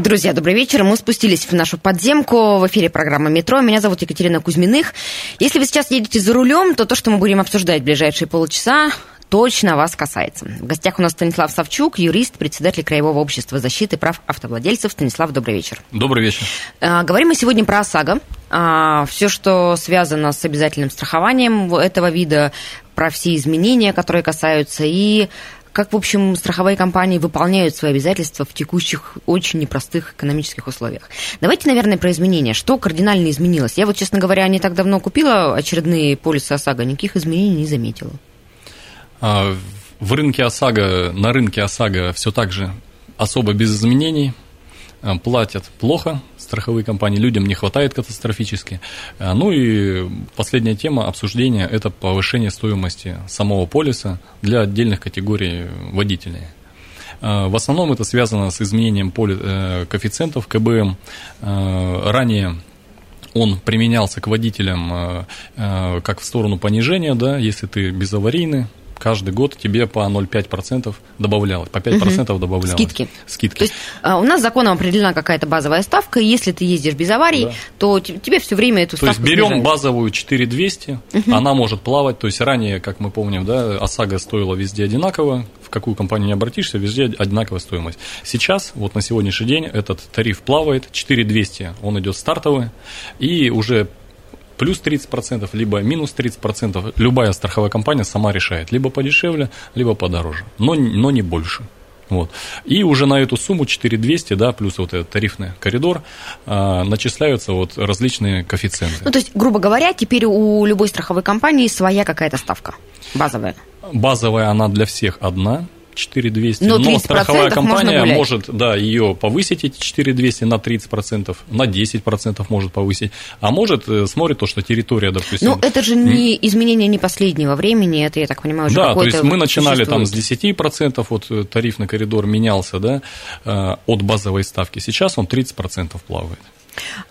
Друзья, добрый вечер. Мы спустились в нашу подземку. В эфире программа «Метро». Меня зовут Екатерина Кузьминых. Если вы сейчас едете за рулем, то то, что мы будем обсуждать в ближайшие полчаса, точно вас касается. В гостях у нас Станислав Савчук, юрист, председатель Краевого общества защиты прав автовладельцев. Станислав, добрый вечер. Добрый вечер. А, говорим мы сегодня про ОСАГО. А, все, что связано с обязательным страхованием этого вида, про все изменения, которые касаются, и как, в общем, страховые компании выполняют свои обязательства в текущих очень непростых экономических условиях. Давайте, наверное, про изменения. Что кардинально изменилось? Я вот, честно говоря, не так давно купила очередные полисы ОСАГО, никаких изменений не заметила. А, в рынке ОСАГО, на рынке ОСАГО все так же особо без изменений. А, платят плохо страховые компании, людям не хватает катастрофически. А, ну и последняя тема обсуждения – это повышение стоимости самого полиса для отдельных категорий водителей. В основном это связано с изменением э, коэффициентов КБМ. Ранее он применялся к водителям э, э, как в сторону понижения, да, если ты безаварийный, каждый год тебе по 0,5% добавлялось, по 5% угу. добавлялось. Скидки. Скидки. То есть а, у нас законом определена какая-то базовая ставка, и если ты ездишь без аварий, да. то тебе все время эту то ставку То есть берем снижают. базовую 4200, угу. она может плавать, то есть ранее, как мы помним, да, ОСАГО стоила везде одинаково, в какую компанию не обратишься, везде одинаковая стоимость. Сейчас, вот на сегодняшний день, этот тариф плавает, 4200, он идет стартовый, и уже плюс 30%, либо минус 30%. Любая страховая компания сама решает. Либо подешевле, либо подороже. Но, но не больше. Вот. И уже на эту сумму 4200, да, плюс вот этот тарифный коридор, э, начисляются вот различные коэффициенты. Ну, то есть, грубо говоря, теперь у любой страховой компании своя какая-то ставка базовая. Базовая она для всех одна, 4200, но, но страховая компания может да, ее повысить, эти 4200 на 30%, на 10% может повысить, а может э, смотрит то, что территория, допустим... Ну, это же не изменение не последнего времени, это, я так понимаю, уже Да, то есть мы начинали там с 10%, вот э, тарифный коридор менялся, да, э, от базовой ставки, сейчас он 30% плавает.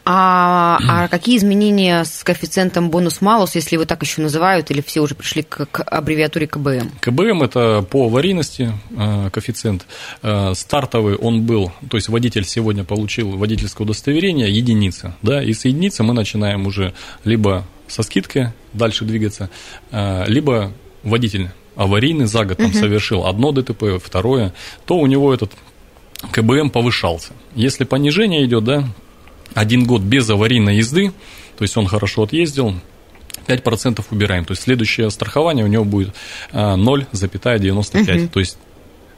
А, а какие изменения с коэффициентом бонус-малус, если его так еще называют, или все уже пришли к, к аббревиатуре КБМ? КБМ – это по аварийности э, коэффициент. Э, стартовый он был, то есть водитель сегодня получил водительское удостоверение, единица, да, и с единицы мы начинаем уже либо со скидкой дальше двигаться, э, либо водитель аварийный за год там угу. совершил одно ДТП, второе, то у него этот КБМ повышался. Если понижение идет, да, один год без аварийной езды, то есть он хорошо отъездил, 5% убираем. То есть следующее страхование у него будет 0,95. Угу. То есть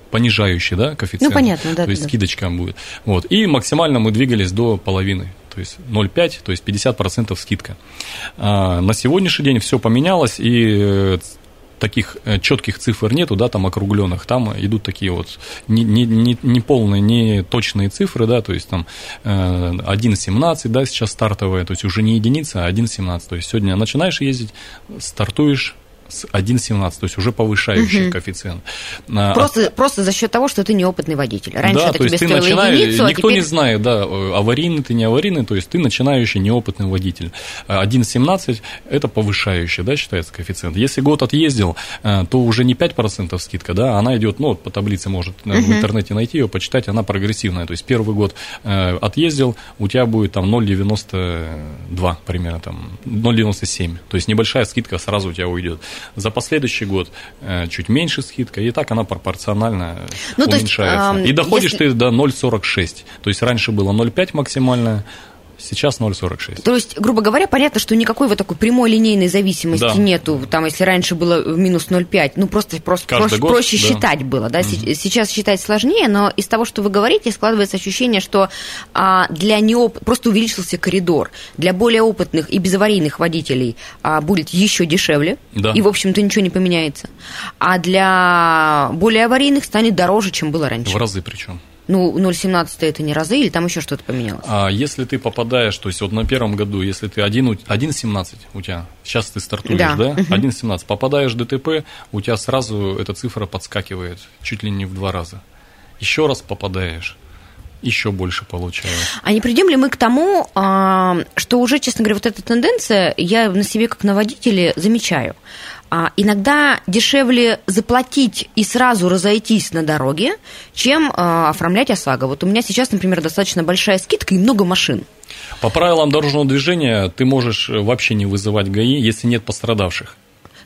понижающий, да, коэффициент. Ну, понятно, да. То есть да. скидочка будет. Вот. И максимально мы двигались до половины. То есть 0,5, то есть 50% скидка. А, на сегодняшний день все поменялось, и э, таких э, четких цифр нету, да, там округленных, там идут такие вот не, не, не, не полные, не точные цифры, да, то есть там 1,17, э, да, сейчас стартовая, то есть уже не единица, а 1,17, то есть сегодня начинаешь ездить, стартуешь, 1,17, то есть уже повышающий угу. коэффициент. А, просто, а, просто за счет того, что ты неопытный водитель. Раньше да, это то тебе ты начинаешь, единицу, а никто а теперь... не знает, да, аварийный ты, не аварийный, то есть ты начинающий неопытный водитель. 1,17 это повышающий, да, считается коэффициент. Если год отъездил, э, то уже не 5% скидка, да, она идет, ну, по таблице может угу. в интернете найти ее, почитать, она прогрессивная. То есть первый год э, отъездил, у тебя будет там 0,92 примерно, там 0,97. То есть небольшая скидка сразу у тебя уйдет. За последующий год э, чуть меньше скидка, и так она пропорционально ну, уменьшается. Есть, э, и доходишь если... ты до 0,46. То есть раньше было 0,5 максимальная, Сейчас 0,46. То есть, грубо говоря, понятно, что никакой вот такой прямой линейной зависимости да. нету. Там, если раньше было минус 0,5, ну просто, просто проще, год, проще да. считать было. Да? Угу. Сейчас считать сложнее, но из того, что вы говорите, складывается ощущение, что а, для неоп... просто увеличился коридор. Для более опытных и безаварийных водителей а, будет еще дешевле. Да. И, в общем-то, ничего не поменяется. А для более аварийных станет дороже, чем было раньше. В разы причем. Ну, 0,17 это не разы или там еще что-то поменялось? А если ты попадаешь, то есть вот на первом году, если ты 1,17 у тебя, сейчас ты стартуешь, да? да? 1,17, попадаешь в ДТП, у тебя сразу эта цифра подскакивает чуть ли не в два раза. Еще раз попадаешь, еще больше получаю. А не придем ли мы к тому, а, что уже, честно говоря, вот эта тенденция я на себе как на водителе замечаю. А, иногда дешевле заплатить и сразу разойтись на дороге, чем а, оформлять ОСАГО. Вот у меня сейчас, например, достаточно большая скидка и много машин. По правилам дорожного движения ты можешь вообще не вызывать ГАИ, если нет пострадавших.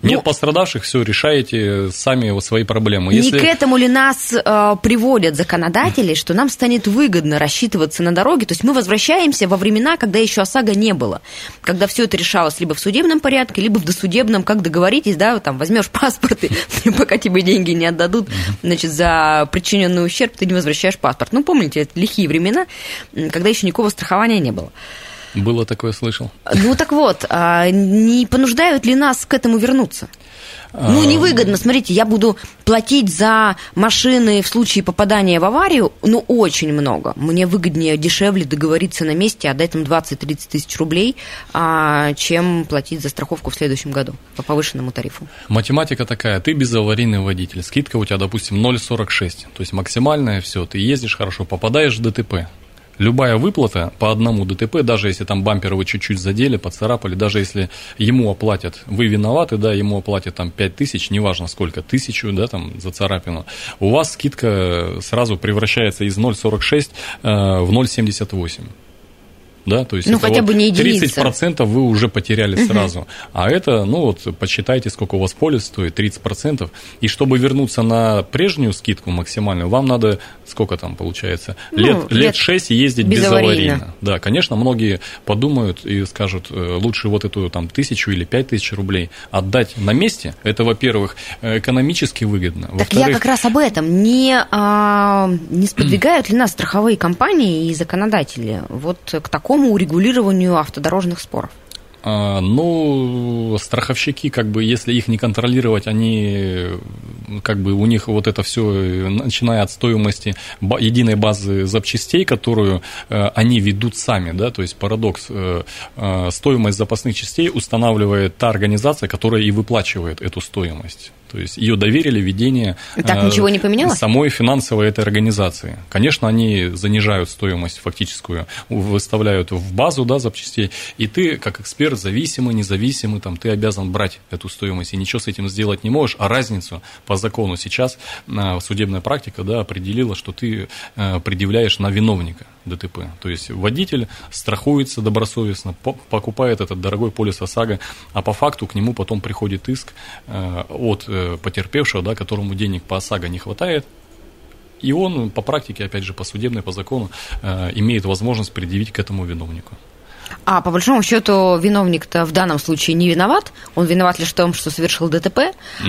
Нет ну, пострадавших, все, решаете сами свои проблемы. Не Если... к этому ли нас э, приводят законодатели, что нам станет выгодно рассчитываться на дороге? То есть мы возвращаемся во времена, когда еще ОСАГО не было, когда все это решалось либо в судебном порядке, либо в досудебном, как договоритесь, да, там возьмешь паспорт, и пока тебе деньги не отдадут, значит, за причиненный ущерб ты не возвращаешь паспорт. Ну, помните, это лихие времена, когда еще никакого страхования не было. Было такое, слышал. Ну так вот, а не понуждают ли нас к этому вернуться? Ну, а, невыгодно. Смотрите, я буду платить за машины в случае попадания в аварию, ну, очень много. Мне выгоднее, дешевле договориться на месте, отдать им 20-30 тысяч рублей, а, чем платить за страховку в следующем году по повышенному тарифу. Математика такая, ты безаварийный водитель, скидка у тебя, допустим, 0,46, то есть максимальная, все, ты ездишь хорошо, попадаешь в ДТП, любая выплата по одному ДТП, даже если там бампер вы чуть-чуть задели, поцарапали, даже если ему оплатят, вы виноваты, да, ему оплатят там 5 тысяч, неважно сколько, тысячу, да, там за царапину, у вас скидка сразу превращается из 0,46 э, в 0,78 да, то есть ну, хотя вот бы не единица. 30% вы уже потеряли сразу, а это, ну вот, посчитайте, сколько у вас полис стоит, 30%, и чтобы вернуться на прежнюю скидку максимальную, вам надо, сколько там получается, ну, лет, лет 6 ездить безаварийно. безаварийно. Да, конечно, многие подумают и скажут, э, лучше вот эту там тысячу или пять тысяч рублей отдать на месте, это, во-первых, экономически выгодно. Так я как раз об этом, не, а, не сподвигают ли нас страховые компании и законодатели вот к такому такому урегулированию автодорожных споров? А, ну, страховщики, как бы, если их не контролировать, они, как бы, у них вот это все, начиная от стоимости единой базы запчастей, которую э, они ведут сами, да, то есть парадокс, э, э, стоимость запасных частей устанавливает та организация, которая и выплачивает эту стоимость. То есть ее доверили ведение так, э, ничего не поменялось? самой финансовой этой организации. Конечно, они занижают стоимость фактическую, выставляют в базу да, запчастей, и ты, как эксперт, зависимый, независимый, там, ты обязан брать эту стоимость, и ничего с этим сделать не можешь, а разницу по закону сейчас э, судебная практика да, определила, что ты э, предъявляешь на виновника. ДТП. То есть водитель страхуется добросовестно, покупает этот дорогой полис ОСАГО, а по факту к нему потом приходит иск от потерпевшего, да, которому денег по ОСАГО не хватает, и он по практике, опять же, по судебной, по закону, э, имеет возможность предъявить к этому виновнику. А по большому счету виновник-то в данном случае не виноват. Он виноват лишь в том, что совершил ДТП.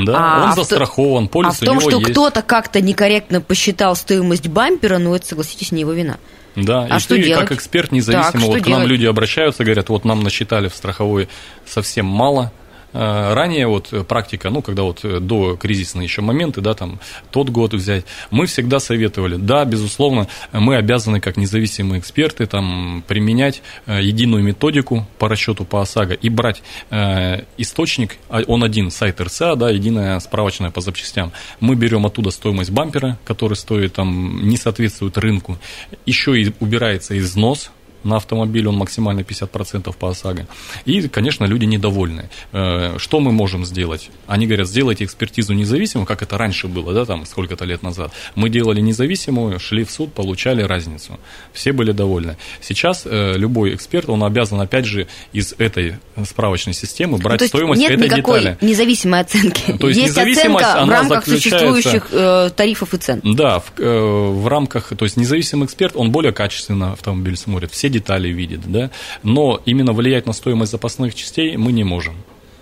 Да, а, он а застрахован, полис А в том, что кто-то как-то некорректно посчитал стоимость бампера, ну это, согласитесь, не его вина. Да, а и что ты делать? как эксперт независимо, так, вот к делать? нам люди обращаются, говорят, вот нам насчитали в страховой совсем мало, Э, ранее вот практика, ну, когда вот э, до кризисные еще моменты, да, там, тот год взять, мы всегда советовали, да, безусловно, мы обязаны, как независимые эксперты, там, применять э, единую методику по расчету по ОСАГО и брать э, источник, а, он один, сайт РСА, да, единая справочная по запчастям. Мы берем оттуда стоимость бампера, который стоит, там, не соответствует рынку, еще и убирается износ, на автомобиль, он максимально 50% по ОСАГО. И, конечно, люди недовольны. Э, что мы можем сделать? Они говорят, сделайте экспертизу независимую, как это раньше было, да, там, сколько-то лет назад. Мы делали независимую, шли в суд, получали разницу. Все были довольны. Сейчас э, любой эксперт, он обязан, опять же, из этой справочной системы брать ну, стоимость нет этой никакой детали. независимой оценки. То есть, есть оценка в рамках существующих э, тарифов и цен. Да, в, э, в рамках, то есть независимый эксперт, он более качественно автомобиль смотрит. Все детали видит, да, но именно влиять на стоимость запасных частей мы не можем.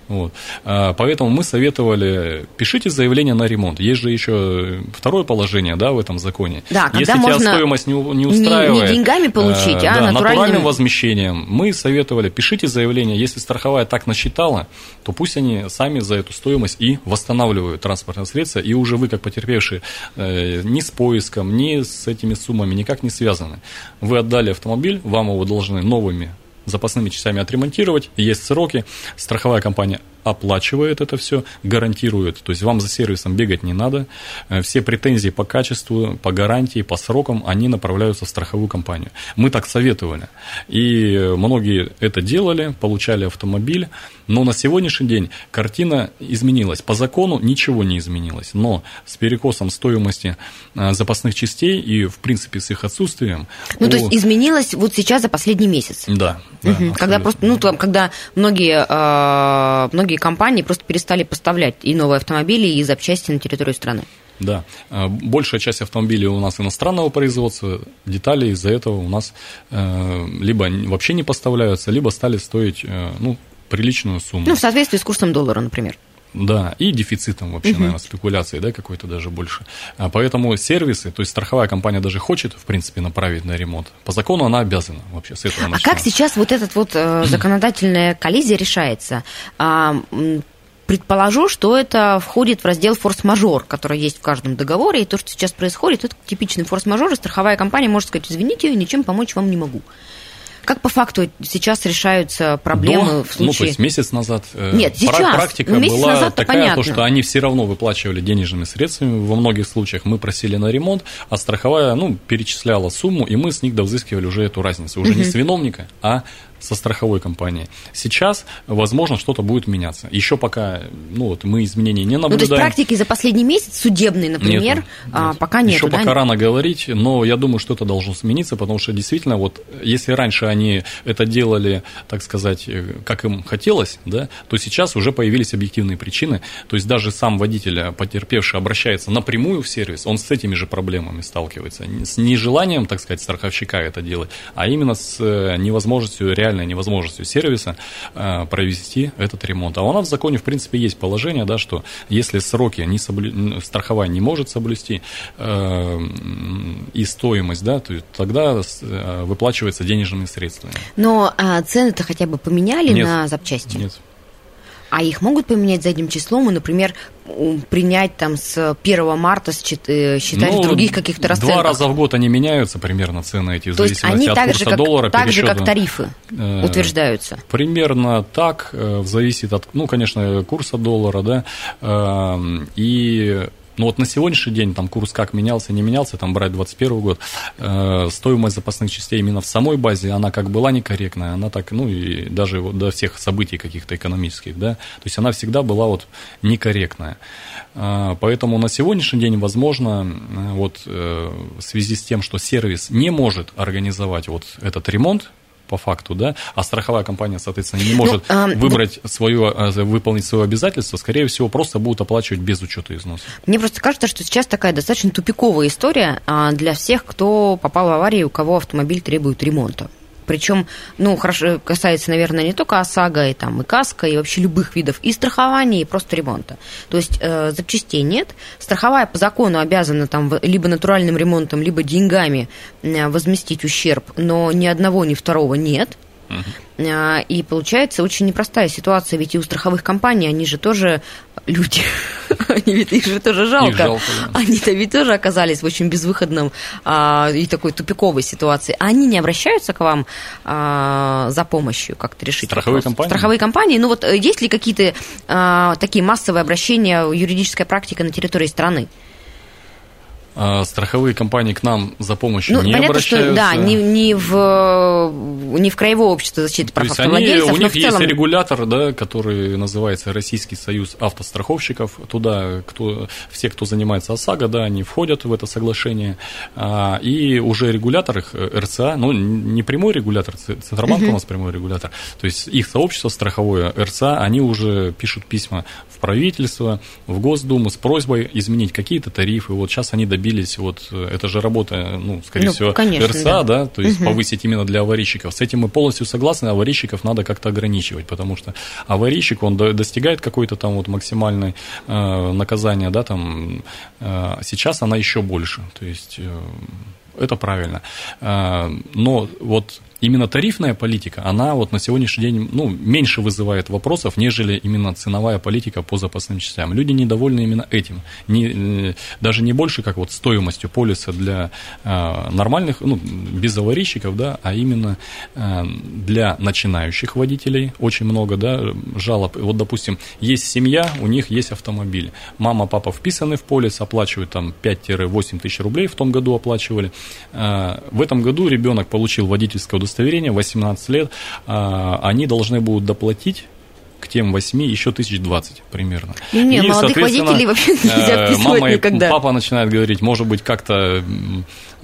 Вот. А, поэтому мы советовали, пишите заявление на ремонт. Есть же еще второе положение да, в этом законе. Да, когда Если можно тебя стоимость не, не устраивает... Не, не деньгами получить, э, а да, натуральным... натуральным возмещением. Мы советовали, пишите заявление. Если страховая так насчитала, то пусть они сами за эту стоимость и восстанавливают транспортное средство, и уже вы, как потерпевшие, э, ни с поиском, ни с этими суммами никак не связаны. Вы отдали автомобиль, вам его должны новыми запасными частями отремонтировать, есть сроки, страховая компания оплачивает это все, гарантирует. То есть вам за сервисом бегать не надо. Э, все претензии по качеству, по гарантии, по срокам, они направляются в страховую компанию. Мы так советовали. И многие это делали, получали автомобиль. Но на сегодняшний день картина изменилась. По закону ничего не изменилось. Но с перекосом стоимости э, запасных частей и, в принципе, с их отсутствием... Ну, то есть изменилось вот сейчас за последний месяц? Да. да когда просто, ну, там, когда многие, э, многие компании просто перестали поставлять и новые автомобили, и запчасти на территорию страны. Да, э, большая часть автомобилей у нас иностранного производства, детали из-за этого у нас либо вообще не поставляются, либо стали стоить, ну, приличную сумму. Ну, в соответствии с курсом доллара, например. Да, и дефицитом вообще, угу. наверное, спекуляции, да, какой-то даже больше. А поэтому сервисы, то есть страховая компания даже хочет, в принципе, направить на ремонт. По закону она обязана вообще с этого начинать. А как сейчас вот этот вот э, законодательная коллизия решается? А, предположу, что это входит в раздел форс-мажор, который есть в каждом договоре, и то, что сейчас происходит, это типичный форс-мажор, и страховая компания может сказать, извините, ничем помочь вам не могу. Как по факту сейчас решаются проблемы До, в случае... Ну, то есть месяц назад э, Нет, сейчас. практика месяц была назад такая, понятно. то, что они все равно выплачивали денежными средствами. Во многих случаях мы просили на ремонт, а страховая ну, перечисляла сумму, и мы с них довзыскивали уже эту разницу. Уже угу. не с виновника, а со страховой компанией. Сейчас, возможно, что-то будет меняться. Еще пока ну, вот, мы изменений не наблюдаем. Ну, то есть практики за последний месяц, судебный, например, нет, а, нет. пока нет. Еще да? пока рано говорить, но я думаю, что это должно смениться, потому что действительно, вот если раньше они это делали, так сказать, э, как им хотелось, да, то сейчас уже появились объективные причины. То есть даже сам водитель, э, потерпевший, обращается напрямую в сервис, он с этими же проблемами сталкивается. С нежеланием, так сказать, страховщика это делать, а именно с э, невозможностью реально реальной невозможностью сервиса э, провести этот ремонт. А у нас в законе, в принципе, есть положение, да, что если сроки не соблю... страховая не может соблюсти э, и стоимость, да, то тогда э, выплачивается денежными средствами. Но а, цены-то хотя бы поменяли нет, на запчасти? Нет. А их могут поменять задним числом и, например, принять там с 1 марта э, считать ну, в других каких-то расценках? Два раза в год они меняются примерно цены эти, в То зависимости они от так курса же, как, доллара. Так же, как тарифы э, утверждаются? Примерно так, э, зависит от, ну, конечно, курса доллара, да, э, и ну вот на сегодняшний день там курс как менялся, не менялся, там брать 21 год, э, стоимость запасных частей именно в самой базе, она как была некорректная, она так, ну и даже вот до всех событий каких-то экономических, да, то есть она всегда была вот некорректная. Э, поэтому на сегодняшний день, возможно, э, вот э, в связи с тем, что сервис не может организовать вот этот ремонт, по факту, да, а страховая компания, соответственно, не может ну, а, выбрать да. свое, а, выполнить свое обязательство, скорее всего, просто будут оплачивать без учета износа. Мне просто кажется, что сейчас такая достаточно тупиковая история а, для всех, кто попал в аварию, у кого автомобиль требует ремонта. Причем, ну, хорошо, касается, наверное, не только ОСАГО, и, там, и КАСКО, и вообще любых видов и страхования, и просто ремонта. То есть э, запчастей нет. Страховая по закону обязана там либо натуральным ремонтом, либо деньгами э, возместить ущерб, но ни одного, ни второго нет. А, и получается очень непростая ситуация, ведь и у страховых компаний, они же тоже люди, они ведь их же тоже жалко. жалко да. Они-то ведь тоже оказались в очень безвыходном а, и такой тупиковой ситуации. А они не обращаются к вам а, за помощью как-то решить Страховые вопрос? компании? Страховые компании. Ну вот э, есть ли какие-то а, такие массовые обращения, юридическая практика на территории страны? А, страховые компании к нам за помощью ну, не понятно, обращаются. Что, да, не, не, в, не в Краевое общество защиты прав То автовладельцев, они, У них целом... есть регулятор, да, который называется Российский союз автостраховщиков. Туда кто, все, кто занимается ОСАГО, да, они входят в это соглашение. А, и уже регулятор их, э, РЦА, ну, не прямой регулятор, Центробанк uh-huh. у нас прямой регулятор, то есть их сообщество страховое, РЦА, они уже пишут письма в правительство, в Госдуму с просьбой изменить какие-то тарифы. Вот сейчас они добились добились, вот это же работа, ну, скорее Ну, всего, конечно, РСА, да. да, то есть повысить именно для аварийщиков. С этим мы полностью согласны, аварийщиков надо как-то ограничивать, потому что аварийщик, он до- достигает какой-то там вот максимальной э, наказания, да, там, э, сейчас она еще больше, то есть э, это правильно. Э, Но вот именно тарифная политика, она вот на сегодняшний день ну, меньше вызывает вопросов, нежели именно ценовая политика по запасным частям. Люди недовольны именно этим. Не, э, даже не больше, как вот стоимостью полиса для э, нормальных, ну, без аварийщиков, да, а именно э, для начинающих водителей очень много, да, жалоб. Вот, допустим, есть семья, у них есть автомобиль. Мама, папа вписаны в полис, оплачивают там 5-8 тысяч рублей, в том году оплачивали. Э, В этом году ребенок получил водительское удостоверение, 18 лет, э, они должны будут доплатить к тем 8 еще тысяч 20 примерно. Не, И, молодых водителей вообще нельзя э, вписывать мама и никогда. папа начинает говорить, может быть, как-то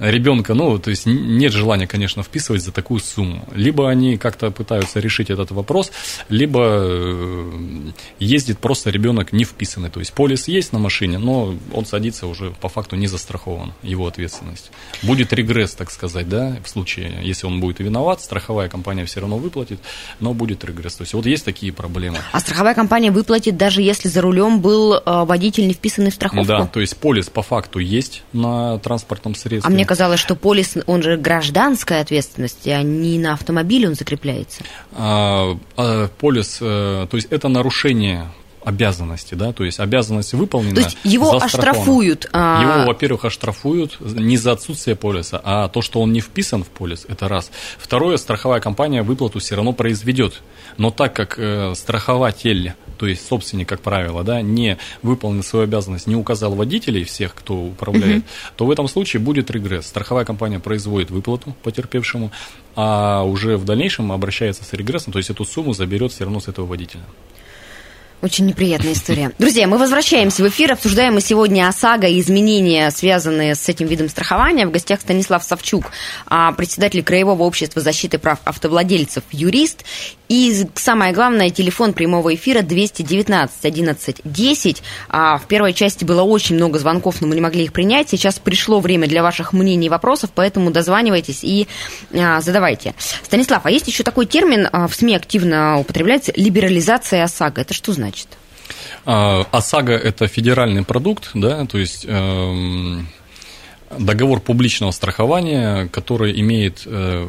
ребенка, ну, то есть нет желания, конечно, вписывать за такую сумму. Либо они как-то пытаются решить этот вопрос, либо э, ездит просто ребенок не вписанный. То есть полис есть на машине, но он садится уже по факту не застрахован, его ответственность. Будет регресс, так сказать, да, в случае, если он будет виноват, страховая компания все равно выплатит, но будет регресс. То есть вот есть такие проблемы. А страховая компания выплатит, даже если за рулем был э, водитель, не вписанный в страховку? Да, то есть полис по факту есть на транспортном А средстве. мне казалось, что полис, он же гражданская ответственность, а не на автомобиле он закрепляется. А, а, полис, э, то есть это нарушение обязанности, да, то есть обязанность выполнена. То есть его оштрафуют, а- Его, во-первых, оштрафуют не за отсутствие полиса, а то, что он не вписан в полис, это раз. Второе, страховая компания выплату все равно произведет, но так как э, страхователь, то есть собственник, как правило, да, не выполнил свою обязанность, не указал водителей всех, кто управляет, то в этом случае будет регресс. Страховая компания производит выплату потерпевшему, а уже в дальнейшем обращается с регрессом, то есть эту сумму заберет все равно с этого водителя. Очень неприятная история. Друзья, мы возвращаемся в эфир. Обсуждаем мы сегодня ОСАГО и изменения, связанные с этим видом страхования. В гостях Станислав Савчук, а, председатель Краевого общества защиты прав автовладельцев, юрист. И самое главное, телефон прямого эфира 219 11 10. А, В первой части было очень много звонков, но мы не могли их принять. Сейчас пришло время для ваших мнений и вопросов, поэтому дозванивайтесь и а, задавайте. Станислав, а есть еще такой термин, а, в СМИ активно употребляется, либерализация ОСАГО. Это что значит? А, ОСАГО – это федеральный продукт, да, то есть эм, договор публичного страхования, который имеет, э,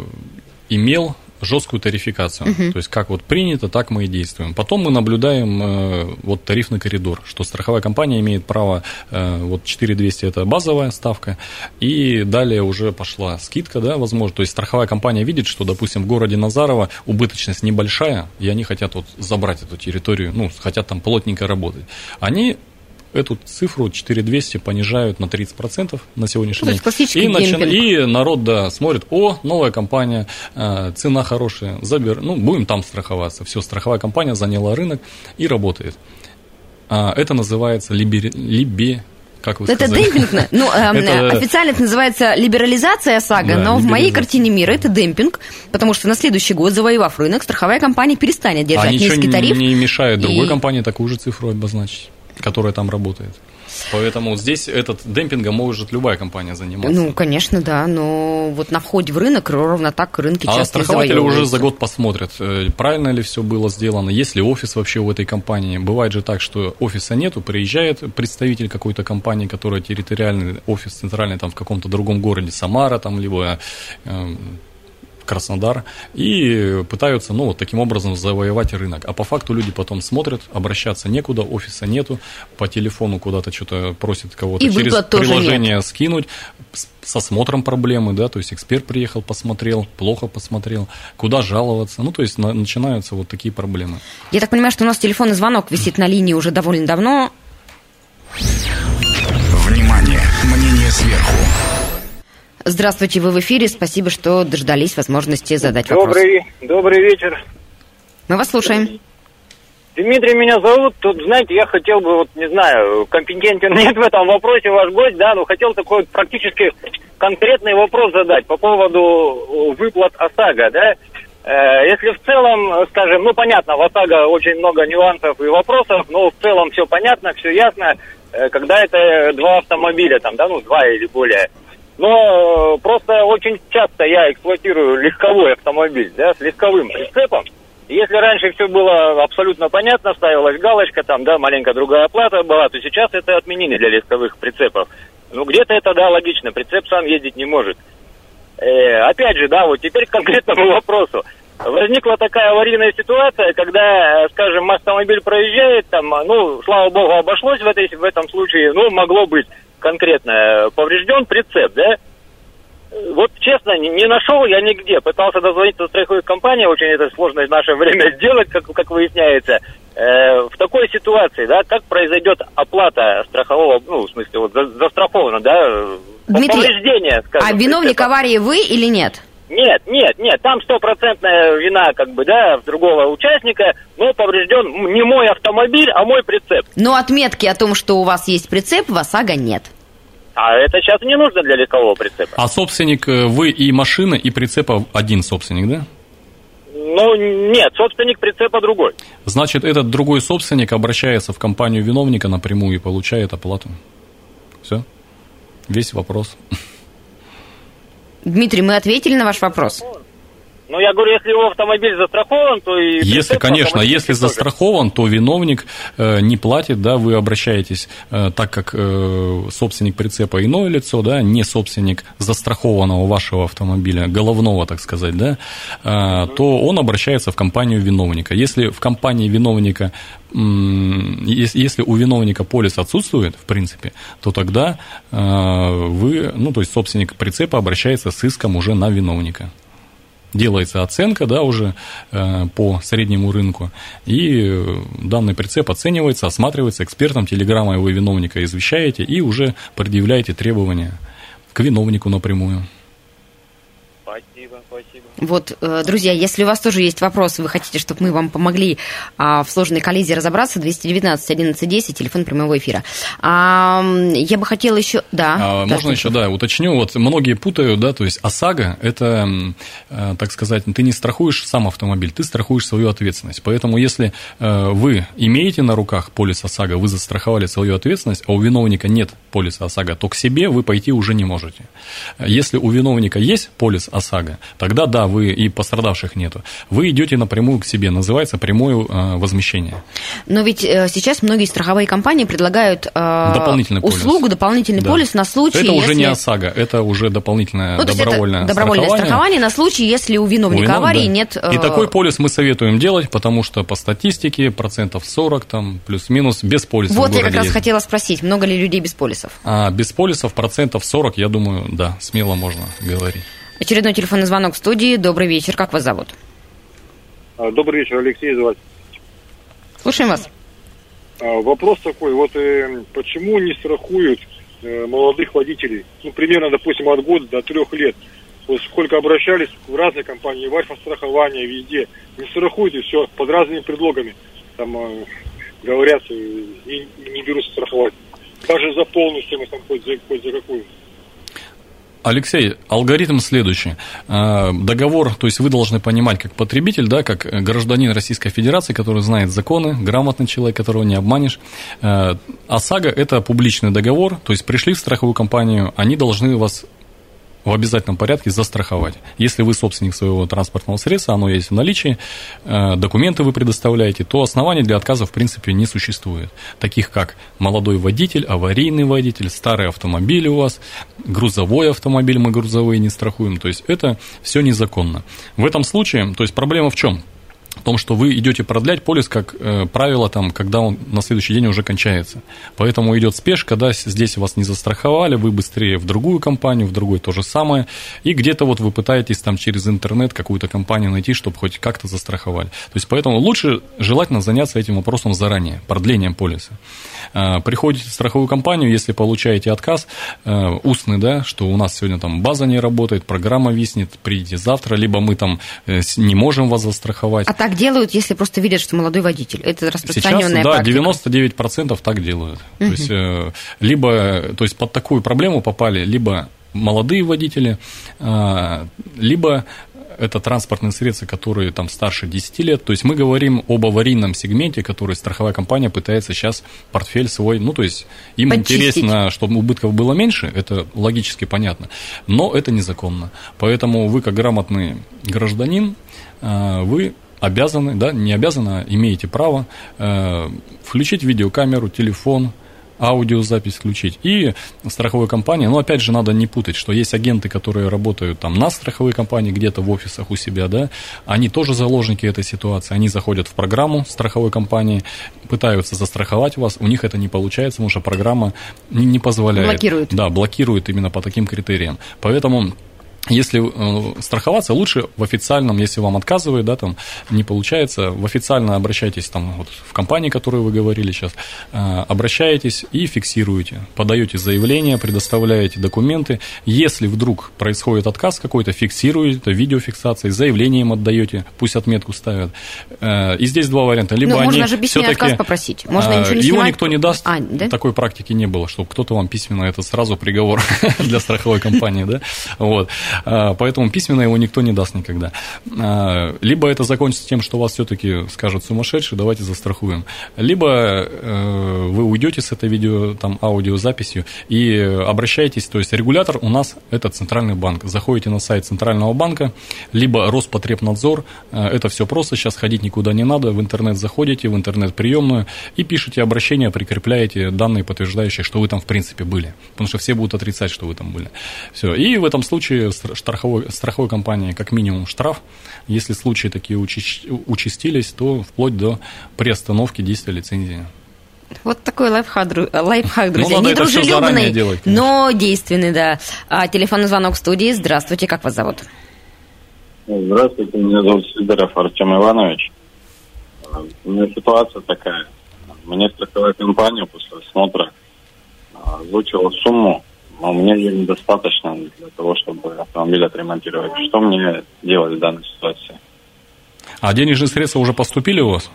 имел жесткую тарификацию. То есть как вот принято, так мы и действуем. Потом мы наблюдаем э, вот тарифный коридор, что страховая компания имеет право, э, вот 4200 это базовая ставка, и далее уже пошла скидка, да, возможно. То есть страховая компания видит, что, допустим, в городе Назарово убыточность небольшая, и они хотят вот забрать эту территорию, ну, хотят там плотненько работать. Они эту цифру 4200 понижают на 30% на сегодняшний Ну, день. классический и, начи- и народ, да, смотрит, о, новая компания, э, цена хорошая, забер... ну, будем там страховаться. Все, страховая компания заняла рынок и работает. А, это называется либери... либе... Как вы Это сказали? демпинг. Ну, эм, Это- официально это называется либерализация ОСАГО, Да, но в моей картине мира это демпинг, потому что на следующий год, завоевав рынок, страховая компания перестанет держать а низкий тариф. не мешает другой и- компании такую же цифру обозначить, которая там работает. Поэтому здесь этот демпингом может любая компания заниматься. Ну, конечно, да, но вот на входе в рынок ровно так рынки А часто и страхователи уже за год посмотрят, э, правильно ли все было сделано, есть ли офис вообще у этой компании. Бывает же так, что офиса нету, приезжает представитель какой-то компании, которая территориальный офис центральный там в каком-то другом городе, Самара там, либо э, Краснодар, и пытаются, ну, вот таким образом завоевать рынок. А по факту люди потом смотрят, обращаться некуда, офиса нету, по телефону куда-то что-то просят кого-то И через приложение скинуть, с, с осмотром проблемы, да, то есть эксперт приехал, посмотрел, плохо посмотрел, куда жаловаться, ну, то есть на- начинаются вот такие проблемы. Я так понимаю, что у нас телефонный звонок висит на линии уже довольно давно. Здравствуйте, вы в эфире. Спасибо, что дождались возможности задать вопрос. Добрый, добрый вечер. Мы вас слушаем. Дмитрий меня зовут. Тут, знаете, я хотел бы, вот не знаю, компетентен нет в этом вопросе ваш гость, да, но хотел такой практически конкретный вопрос задать по поводу э, выплат ОСАГО, да. Э, Если в целом, скажем, ну понятно, в ОСАГО очень много нюансов и вопросов, но в целом все понятно, все ясно. э, когда это два автомобиля, там, да, ну, два или более. Но э, просто очень часто я эксплуатирую легковой автомобиль, да, с легковым прицепом. Если раньше все было абсолютно понятно, ставилась галочка, там, да, маленькая другая оплата была, то сейчас это отменили для легковых прицепов. Ну, где-то это, да, логично, прицеп сам ездить не может. Э, опять же, да, вот теперь к конкретному вопросу. Возникла такая аварийная ситуация, когда, скажем, автомобиль проезжает, там, ну, слава богу, обошлось в, этой, в этом случае, ну, могло быть конкретно поврежден прицеп, да? Вот честно, не, не нашел я нигде. Пытался дозвониться в страховых компании, очень это сложно в наше время сделать, как, как выясняется. Э, в такой ситуации, да, как произойдет оплата страхового, ну, в смысле, вот за, застраховано, да, Дмитрий, повреждение, скажем. А виновник прицепа. аварии вы или нет? Нет, нет, нет, там стопроцентная вина, как бы, да, другого участника, но поврежден не мой автомобиль, а мой прицеп. Но отметки о том, что у вас есть прицеп, в ОСАГО нет. А это сейчас не нужно для легкового прицепа. А собственник э, вы и машина, и прицепа один собственник, да? Ну, нет, собственник прицепа другой. Значит, этот другой собственник обращается в компанию виновника напрямую и получает оплату. Все? Весь вопрос. Дмитрий, мы ответили на ваш вопрос? Ну, я говорю, если его автомобиль застрахован, то и... Если, конечно, если застрахован, то виновник э, не платит, да, вы обращаетесь, э, так как э, собственник прицепа иное лицо, да, не собственник застрахованного вашего автомобиля, головного, так сказать, да, э, то он обращается в компанию виновника. Если в компании виновника если у виновника полис отсутствует, в принципе, то тогда э, вы, ну, то есть собственник прицепа обращается с иском уже на виновника делается оценка, да, уже э, по среднему рынку, и э, данный прицеп оценивается, осматривается экспертом, телеграммой вы виновника извещаете и уже предъявляете требования к виновнику напрямую. Вот, э, друзья, если у вас тоже есть вопросы, вы хотите, чтобы мы вам помогли а, в сложной коллизии разобраться, 219 11 10, телефон прямого эфира. А, я бы хотела еще... Да, а, можно еще, да, уточню. Вот многие путают, да, то есть ОСАГО – это, э, так сказать, ты не страхуешь сам автомобиль, ты страхуешь свою ответственность. Поэтому если э, вы имеете на руках полис ОСАГО, вы застраховали свою ответственность, а у виновника нет полиса ОСАГО, то к себе вы пойти уже не можете. Если у виновника есть полис ОСАГО, тогда да, вы и пострадавших нету. Вы идете напрямую к себе, называется прямое э, возмещение. Но ведь э, сейчас многие страховые компании предлагают э, дополнительный услугу, полис. дополнительный да. полис на случай, Это уже не ОСАГО, это уже дополнительное ну, добровольное, добровольное страхование. страхование на случай, если у виновника у аварии да. нет... И такой полис мы советуем делать, потому что по статистике процентов 40, там, плюс-минус, без полиса Вот я как раз есть. хотела спросить, много ли людей без полисов? А, без полисов процентов 40, я думаю, да, смело можно говорить. Очередной телефонный звонок в студии. Добрый вечер. Как вас зовут? А, добрый вечер, Алексей звать. Слушаем вас. А, вопрос такой, вот э, почему не страхуют э, молодых водителей? Ну, примерно, допустим, от года до трех лет. Вот сколько обращались в разные компании, в Альфа-страхование, везде. Не страхуют и все, под разными предлогами. Там э, говорят, э, и не берутся страховать. Даже за полную стоимость, там, хоть за, хоть за какую. Алексей, алгоритм следующий. А, договор, то есть вы должны понимать как потребитель, да, как гражданин Российской Федерации, который знает законы, грамотный человек, которого не обманешь. А, ОСАГО – это публичный договор, то есть пришли в страховую компанию, они должны вас в обязательном порядке застраховать. Если вы собственник своего транспортного средства, оно есть в наличии, э, документы вы предоставляете, то оснований для отказа в принципе не существует. Таких как молодой водитель, аварийный водитель, старый автомобиль у вас, грузовой автомобиль, мы грузовые не страхуем. То есть это все незаконно. В этом случае, то есть проблема в чем? В том, что вы идете продлять полис, как э, правило, там, когда он на следующий день уже кончается. Поэтому идет спешка, да, здесь вас не застраховали, вы быстрее в другую компанию, в другой то же самое, и где-то вот вы пытаетесь там через интернет какую-то компанию найти, чтобы хоть как-то застраховали. То есть поэтому лучше желательно заняться этим вопросом заранее, продлением полиса. Э, приходите в страховую компанию, если получаете отказ э, устный, да, что у нас сегодня там база не работает, программа виснет, придите завтра, либо мы там э, не можем вас застраховать. А так делают, если просто видят, что молодой водитель. Это распространенная Сейчас, да, практика. 99% так делают. Угу. То есть, э, либо, то есть под такую проблему попали, либо молодые водители, э, либо это транспортные средства, которые там старше 10 лет. То есть мы говорим об аварийном сегменте, который страховая компания пытается сейчас портфель свой, ну, то есть им Почистить. интересно, чтобы убытков было меньше, это логически понятно, но это незаконно. Поэтому вы, как грамотный гражданин, э, вы обязаны, да, не обязаны, а имеете право э, включить видеокамеру, телефон, аудиозапись включить. И страховой компании, ну, опять же, надо не путать, что есть агенты, которые работают там на страховой компании, где-то в офисах у себя, да, они тоже заложники этой ситуации, они заходят в программу страховой компании, пытаются застраховать вас, у них это не получается, потому что программа не, не позволяет. Блокирует. Да, блокирует именно по таким критериям. Поэтому если э, страховаться, лучше в официальном, если вам отказывают, да, там не получается, в официально обращайтесь там вот, в компании, которую вы говорили сейчас, э, обращаетесь и фиксируете, подаете заявление, предоставляете документы. Если вдруг происходит отказ какой-то, фиксируете, видеофиксацией, заявлением отдаете, пусть отметку ставят. Э, и здесь два варианта. Либо Ну, они можно же письменный отказ попросить. Можно ничего не Его снимать. никто не даст. А, да? Такой практики не было, чтобы кто-то вам письменно, это сразу приговор для страховой компании, да? Вот. А, Поэтому письменно его никто не даст никогда. А, Либо это закончится тем, что вас все-таки скажут сумасшедший, давайте застрахуем. Либо э, вы уйдете с этой видео, там, аудиозаписью и обращаетесь, то есть регулятор у нас это Центральный банк. Заходите на сайт Центрального банка, либо Роспотребнадзор, Э, это все просто, сейчас ходить никуда не надо, в интернет заходите, в интернет-приемную и пишите обращение, прикрепляете данные, подтверждающие, что вы там в принципе были. Потому что все будут отрицать, что вы там были. Все. И в этом случае страховой, страховой компании как минимум штраф. Если случаи такие участились, то вплоть до приостановки действия лицензии. Вот такой лайфхак, Ну, друзья. заранее Недружелюбный, делать, конечно. но действенный, да. А, телефонный звонок в студии. Здравствуйте, как вас зовут? Здравствуйте, меня зовут Сидоров Артем Иванович. У меня ситуация такая. Мне страховая компания после осмотра а, озвучила сумму, но мне ее недостаточно для того, чтобы автомобиль отремонтировать. Что мне делать в данной ситуации? А денежные средства уже поступили у вас?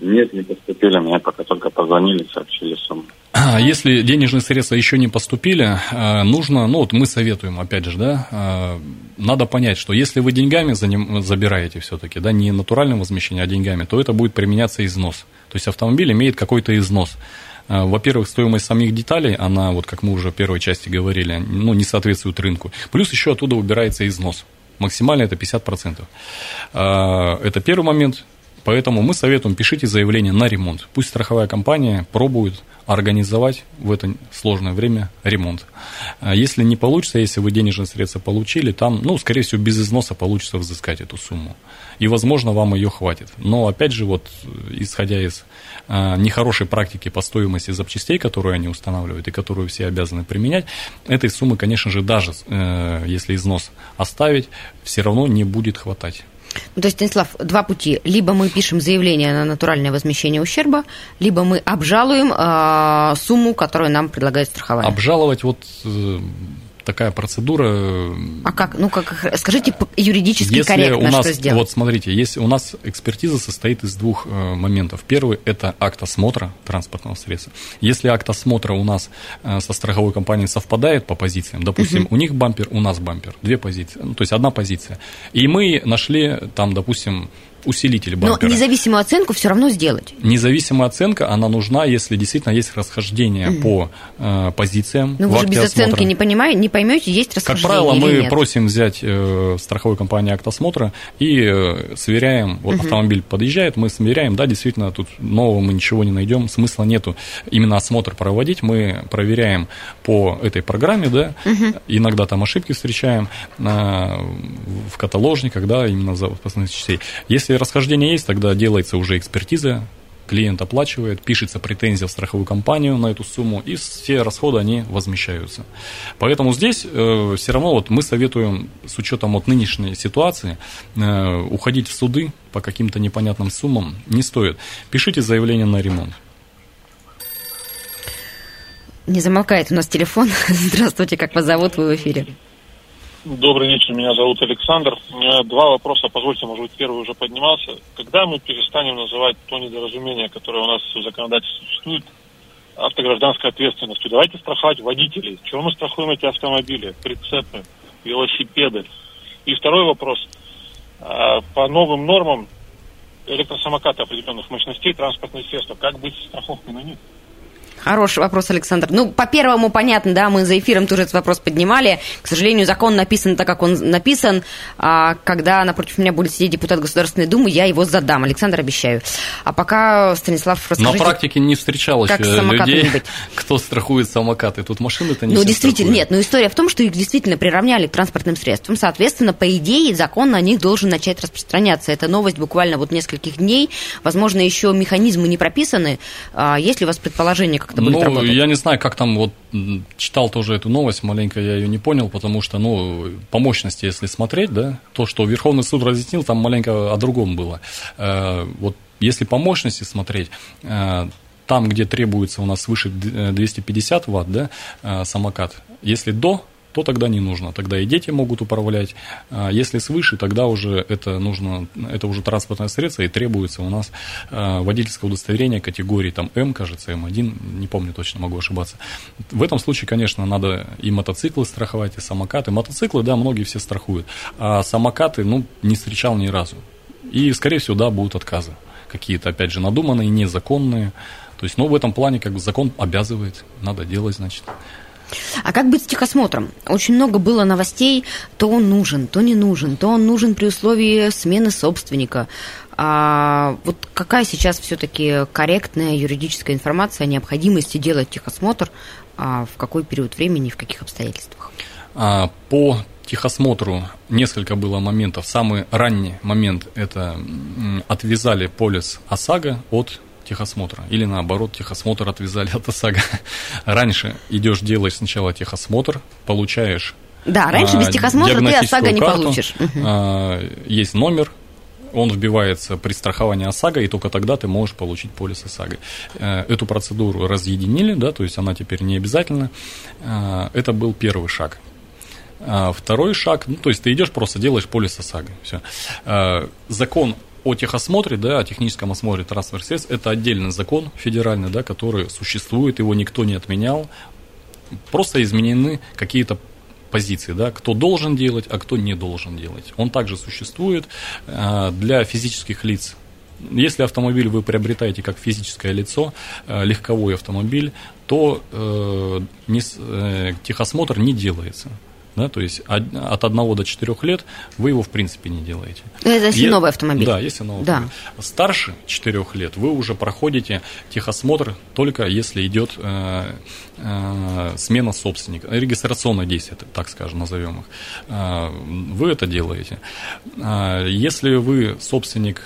Нет, не поступили, мне пока только позвонили, сообщили сумму. А Если денежные средства еще не поступили, э, нужно, ну вот мы советуем, опять же, да, э, надо понять, что если вы деньгами забираете все-таки, да, не натуральным возмещением, а деньгами, то это будет применяться износ. То есть автомобиль имеет какой-то износ. Э, Во-первых, стоимость самих деталей, она, вот как мы уже в первой части говорили, ну, не соответствует рынку. Плюс еще оттуда убирается износ. Максимально это 50%. Э, Это первый момент. Поэтому мы советуем, пишите заявление на ремонт. Пусть страховая компания пробует организовать в это сложное время ремонт. А Если не получится, если вы денежные средства получили, там, ну, скорее всего, без износа получится взыскать эту сумму. И, возможно, вам ее хватит. Но, опять же, вот, исходя из а, нехорошей практики по стоимости запчастей, которую они устанавливают и которую все обязаны применять, этой суммы, конечно же, даже э, если износ оставить, все равно не будет хватать. Ну, то есть, Станислав, два пути. Либо мы пишем заявление на натуральное возмещение ущерба, либо мы обжалуем а, сумму, которую нам предлагает страховая. Обжаловать вот э, такая процедура. А как? Ну, как, скажите юридически Если корректно, у нас, что сделать. вот смотрите, если у нас экспертиза состоит из двух э, моментов. Первый – это акт осмотра транспортного средства. Если акт осмотра у нас э, со страховой компанией совпадает по позициям, допустим, у них бампер, у нас бампер, две позиции, ну, то есть одна позиция, и мы нашли там, допустим, усилитель Но бампера. независимую оценку все равно сделать. Независимая оценка, она нужна, если действительно есть расхождение по э, позициям Ну, вы же без оценки осмотра. не, понимаете, не поймете, есть Как расхождение правило, или мы нет. просим взять э, страховой компании акт осмотра и э, сверяем. Вот автомобиль подъезжает, мы сверяем, да, действительно, тут нового мы ничего не найдем, смысла нету именно осмотр проводить. Мы проверяем по этой программе, да, иногда там ошибки встречаем э, в каталожниках, да, именно за запасных частей. Если расхождение есть, тогда делается уже экспертиза, клиент оплачивает, пишется претензия в страховую компанию на эту сумму, и все расходы, они возмещаются. Поэтому здесь э, все равно вот мы советуем, с учетом вот нынешней ситуации, э, уходить в суды по каким-то непонятным суммам не стоит. Пишите заявление на ремонт. Не замолкает у нас телефон. Здравствуйте, как вас зовут, вы в эфире. Добрый вечер, меня зовут Александр. У меня два вопроса, позвольте, может быть, первый уже поднимался. Когда мы перестанем называть то недоразумение, которое у нас в законодательстве существует, автогражданской ответственностью? Давайте страховать водителей. Чего мы страхуем эти автомобили, прицепы, велосипеды? И второй вопрос. А, по новым нормам электросамокаты определенных мощностей, транспортные средства, как быть страховкой на них? Хороший вопрос, Александр. Ну, по первому понятно, да, мы за эфиром тоже этот вопрос поднимали. К сожалению, закон написан так, как он написан. А когда напротив меня будет сидеть депутат Государственной Думы, я его задам. Александр, обещаю. А пока, Станислав, расскажите... На практике не встречалось как э, людей, кто страхует самокаты. Тут машины-то не Ну, действительно, страхуют. нет. Но история в том, что их действительно приравняли к транспортным средствам. Соответственно, по идее, закон на них должен начать распространяться. Это новость буквально вот нескольких дней. Возможно, еще механизмы не прописаны. А есть ли у вас предположение, как это будет ну, работать? я не знаю, как там, вот читал тоже эту новость, маленько я ее не понял, потому что, ну, по мощности, если смотреть, да, то, что Верховный суд разъяснил, там маленько о другом было. Э, вот если по мощности смотреть, э, там, где требуется у нас свыше 250 ватт, да, э, самокат, если до то тогда не нужно. Тогда и дети могут управлять. А если свыше, тогда уже это нужно, это уже транспортное средство, и требуется у нас а, водительское удостоверение категории там М, кажется, М1, не помню точно, могу ошибаться. В этом случае, конечно, надо и мотоциклы страховать, и самокаты. Мотоциклы, да, многие все страхуют, а самокаты, ну, не встречал ни разу. И, скорее всего, да, будут отказы. Какие-то, опять же, надуманные, незаконные. То есть, ну, в этом плане, как бы, закон обязывает, надо делать, значит. А как быть с техосмотром? Очень много было новостей, то он нужен, то не нужен, то он нужен при условии смены собственника. А вот какая сейчас все-таки корректная юридическая информация о необходимости делать техосмотр, а в какой период времени, в каких обстоятельствах? А, по техосмотру несколько было моментов. Самый ранний момент – это отвязали полис ОСАГО от техосмотра. Или наоборот, техосмотр отвязали от ОСАГО. Раньше идешь, делаешь сначала техосмотр, получаешь да, раньше без а, техосмотра ты ОСАГО не карту, получишь. А, есть номер, он вбивается при страховании ОСАГО, и только тогда ты можешь получить полис ОСАГО. Э, эту процедуру разъединили, да, то есть она теперь не обязательна. Э, это был первый шаг. А второй шаг, ну, то есть ты идешь, просто делаешь полис ОСАГО. Все. Э, закон о техосмотре, да, о техническом осмотре транспортных средств, это отдельный закон федеральный, да, который существует, его никто не отменял. Просто изменены какие-то позиции, да, кто должен делать, а кто не должен делать. Он также существует э, для физических лиц. Если автомобиль вы приобретаете как физическое лицо, э, легковой автомобиль, то э, не, техосмотр не делается. Да, то есть от 1 до 4 лет вы его в принципе не делаете. Это если е- новый автомобиль. Да, если новый да. автомобиль. Старше 4 лет вы уже проходите техосмотр только если идет э, э, смена собственника, регистрационное действие, так скажем, назовем их. Э, вы это делаете. Э, если вы собственник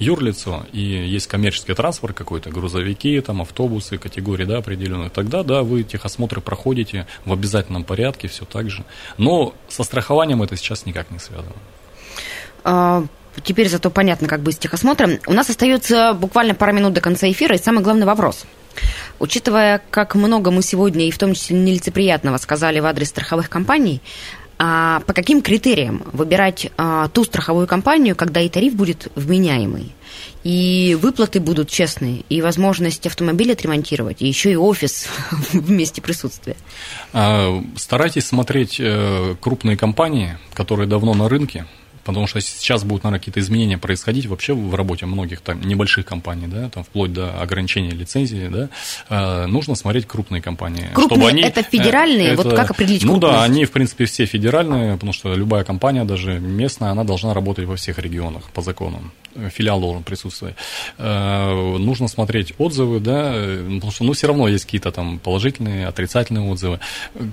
юрлицо и есть коммерческий транспорт какой-то, грузовики, там, автобусы, категории да, определенные, тогда да, вы техосмотры проходите в обязательном порядке, все так же. Но со страхованием это сейчас никак не связано. А, теперь зато понятно, как быть с техосмотром. У нас остается буквально пара минут до конца эфира, и самый главный вопрос. Учитывая, как много мы сегодня, и в том числе нелицеприятного, сказали в адрес страховых компаний, а по каким критериям выбирать а, ту страховую компанию, когда и тариф будет вменяемый, и выплаты будут честные, и возможность автомобиль отремонтировать, и еще и офис в месте присутствия? А, старайтесь смотреть э, крупные компании, которые давно на рынке, потому что сейчас будут, наверное, какие-то изменения происходить вообще в работе многих там небольших компаний, да, там вплоть до ограничения лицензии, да, э, нужно смотреть крупные компании. Крупные чтобы они, это федеральные, э, это, вот как определить Ну крупность? да, они, в принципе, все федеральные, потому что любая компания, даже местная, она должна работать во всех регионах по закону. Филиал должен присутствовать. Э, нужно смотреть отзывы, да, потому что, ну, все равно есть какие-то там положительные, отрицательные отзывы.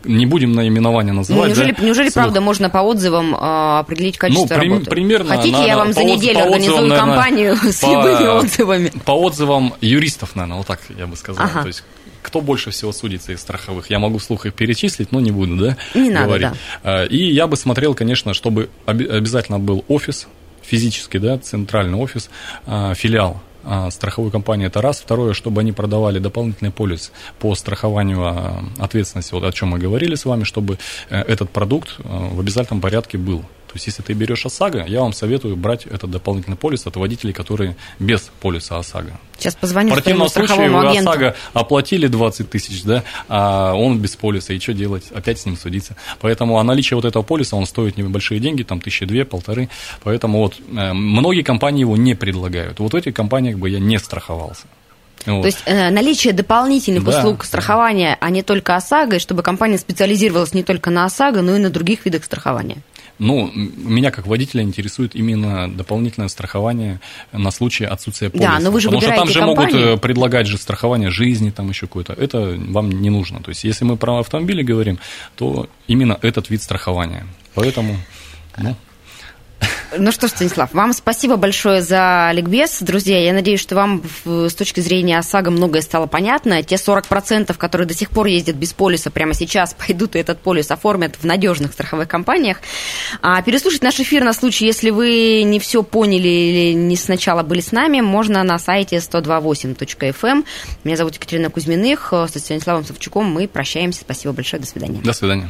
Не будем наименования называть. Ну, неужели, да? неужели правда, можно по отзывам э, определить качество ну, работы. Примерно. Хотите, на, я вам за неделю организую отзывам, компанию наверное, с по, любыми отзывами? По отзывам юристов, наверное, вот так я бы сказал. Ага. То есть кто больше всего судится из страховых. Я могу вслух их перечислить, но не буду, да? Не говорить. надо, да. И я бы смотрел, конечно, чтобы обязательно был офис физический, да, центральный офис, а, филиал а, страховой компании это раз. Второе, чтобы они продавали дополнительный полис по страхованию ответственности, вот о чем мы говорили с вами, чтобы э, этот продукт э, в обязательном порядке был. Есть, если ты берешь ОСАГО, я вам советую брать этот дополнительный полис от водителей, которые без полиса ОСАГО. Сейчас позвоню В противном случае вы агенту. ОСАГО оплатили 20 тысяч, да, а он без полиса, и что делать? Опять с ним судиться. Поэтому а наличие вот этого полиса, он стоит небольшие деньги, там тысячи две, полторы. Поэтому вот э, многие компании его не предлагают. Вот в этих компаниях бы я не страховался. Вот. То есть э, наличие дополнительных Да, услуг страхования, а не только ОСАГО, и чтобы компания специализировалась не только на ОСАГО, но и на других видах страхования. Ну, меня как водителя интересует именно дополнительное страхование на случай отсутствия полиса. Да, но вы же Потому что там же могут компанию. э, предлагать же страхование жизни, там еще какое-то. Это вам не нужно. То есть, если мы про автомобили говорим, то именно этот вид страхования. Поэтому, ну, ну что ж, Станислав, вам спасибо большое за ликбез. Друзья, я надеюсь, что вам с точки зрения ОСАГО многое стало понятно. Те 40%, которые до сих пор ездят без полиса, прямо сейчас пойдут и этот полис оформят в надежных страховых компаниях. А переслушать наш эфир на случай, если вы не все поняли или не сначала были с нами, можно на сайте 128.fm. Эм. Меня зовут Екатерина Кузьминых. Э, с Станиславом Савчуком мы прощаемся. Спасибо большое. До свидания. До свидания.